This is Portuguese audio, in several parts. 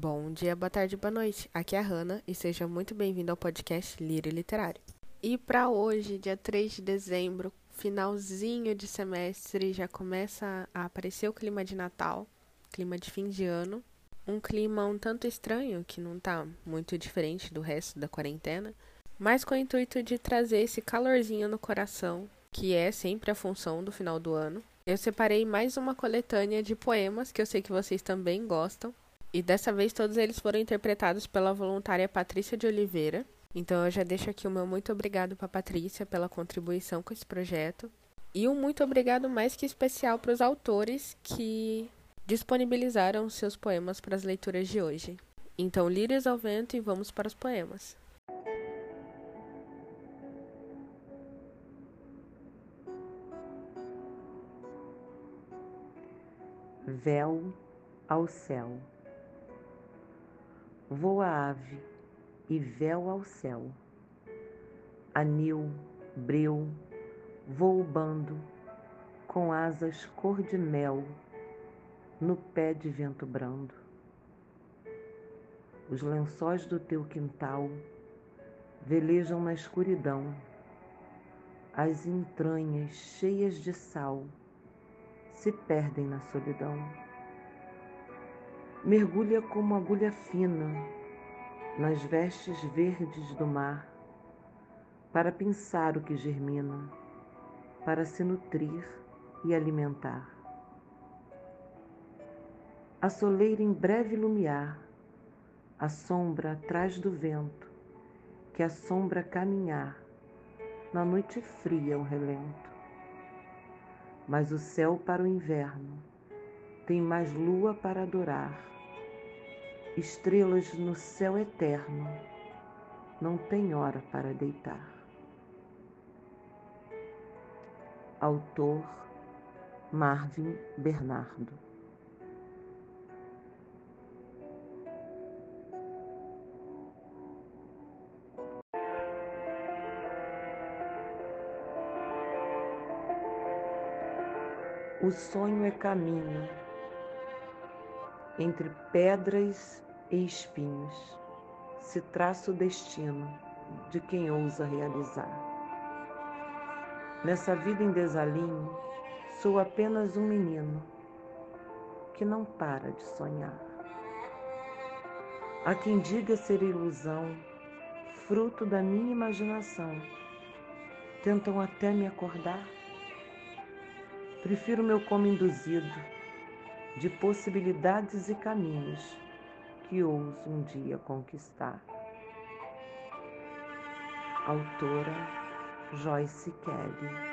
Bom dia, boa tarde, boa noite. Aqui é a Hanna e seja muito bem-vindo ao podcast Lírio Literário. E para hoje, dia 3 de dezembro, finalzinho de semestre, já começa a aparecer o clima de Natal, clima de fim de ano. Um clima um tanto estranho, que não tá muito diferente do resto da quarentena, mas com o intuito de trazer esse calorzinho no coração, que é sempre a função do final do ano. Eu separei mais uma coletânea de poemas que eu sei que vocês também gostam. E dessa vez todos eles foram interpretados pela voluntária Patrícia de Oliveira. Então eu já deixo aqui o meu muito obrigado para Patrícia pela contribuição com esse projeto. E um muito obrigado mais que especial para os autores que disponibilizaram seus poemas para as leituras de hoje. Então, lírios ao vento e vamos para os poemas. Véu ao céu. Voa ave e véu ao céu. Anil, breu, voo bando, com asas cor de mel, no pé de vento brando. Os lençóis do teu quintal velejam na escuridão, as entranhas cheias de sal se perdem na solidão mergulha como agulha fina nas vestes verdes do mar, para pensar o que germina, para se nutrir e alimentar. A soleira em breve lumiar, a sombra atrás do vento, que a sombra caminhar, na noite fria o relento. Mas o céu para o inverno tem mais lua para adorar. Estrelas no céu eterno, não tem hora para deitar. Autor Marvin Bernardo. O sonho é caminho entre pedras e espinhos se traça o destino de quem ousa realizar. Nessa vida em desalinho, sou apenas um menino que não para de sonhar. Há quem diga ser ilusão, fruto da minha imaginação. Tentam até me acordar. Prefiro meu como induzido de possibilidades e caminhos que ouso um dia conquistar. Autora Joyce Kelly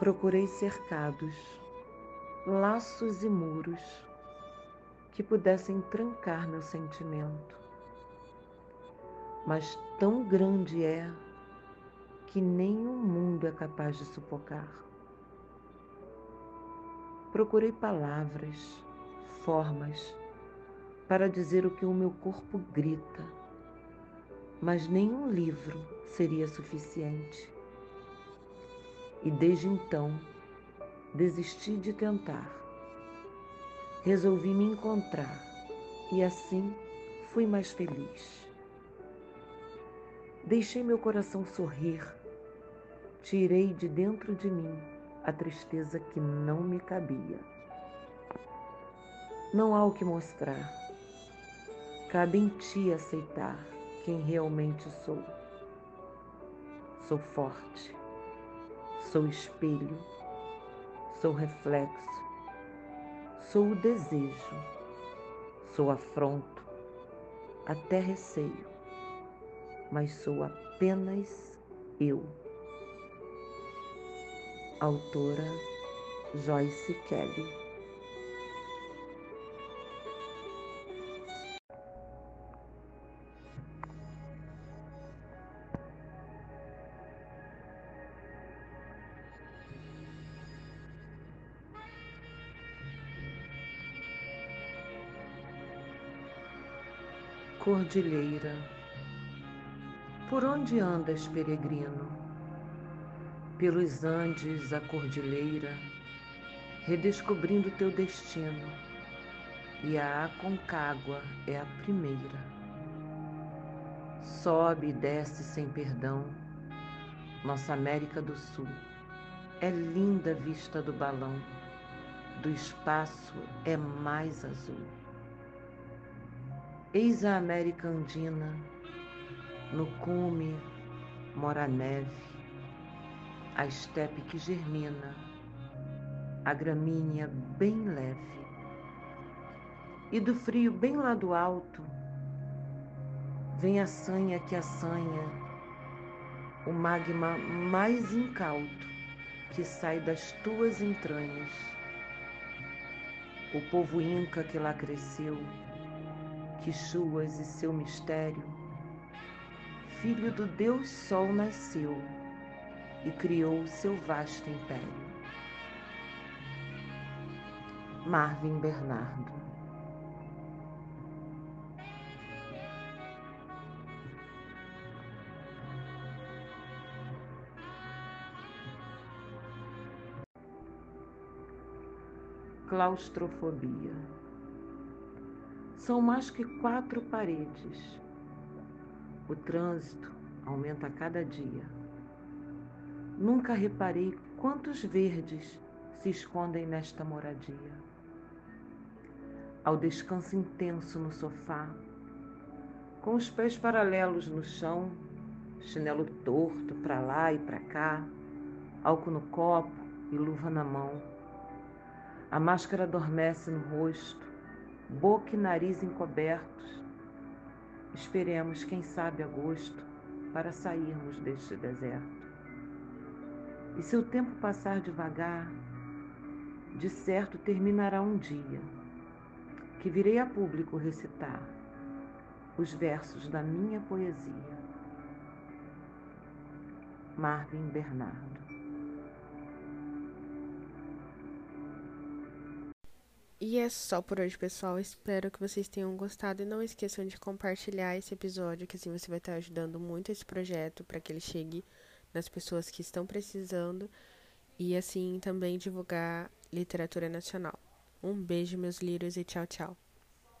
Procurei cercados, laços e muros que pudessem trancar meu sentimento. Mas tão grande é que nenhum mundo é capaz de sufocar. Procurei palavras, formas para dizer o que o meu corpo grita, mas nenhum livro seria suficiente e desde então desisti de tentar. Resolvi me encontrar e assim fui mais feliz. Deixei meu coração sorrir, tirei de dentro de mim a tristeza que não me cabia. Não há o que mostrar, cabe em ti aceitar quem realmente sou. Sou forte, Sou espelho, sou reflexo, sou o desejo, sou afronto, até receio, mas sou apenas eu. Autora Joyce Kelly Cordilheira, por onde andas, peregrino? Pelos Andes, a cordilheira, redescobrindo teu destino, e a Aconcagua é a primeira. Sobe e desce sem perdão, nossa América do Sul. É linda a vista do balão, do espaço é mais azul. Eis a América Andina, no cume mora a neve, a estepe que germina, a gramínea bem leve. E do frio bem lá do alto, vem a sanha que assanha, o magma mais incauto que sai das tuas entranhas. O povo inca que lá cresceu, Quixuas e seu mistério, filho do Deus Sol nasceu e criou seu vasto império. Marvin Bernardo. Claustrofobia são mais que quatro paredes. O trânsito aumenta a cada dia. Nunca reparei quantos verdes se escondem nesta moradia. Ao descanso intenso no sofá, com os pés paralelos no chão, chinelo torto para lá e para cá, álcool no copo e luva na mão. A máscara adormece no rosto, boca e nariz encobertos. Esperemos, quem sabe, agosto para sairmos deste deserto. E se o tempo passar devagar, de certo terminará um dia que virei a público recitar os versos da minha poesia. Marvin Bernardo E é só por hoje, pessoal. Espero que vocês tenham gostado e não esqueçam de compartilhar esse episódio, que assim você vai estar ajudando muito esse projeto para que ele chegue nas pessoas que estão precisando e assim também divulgar literatura nacional. Um beijo, meus lírios, e tchau, tchau.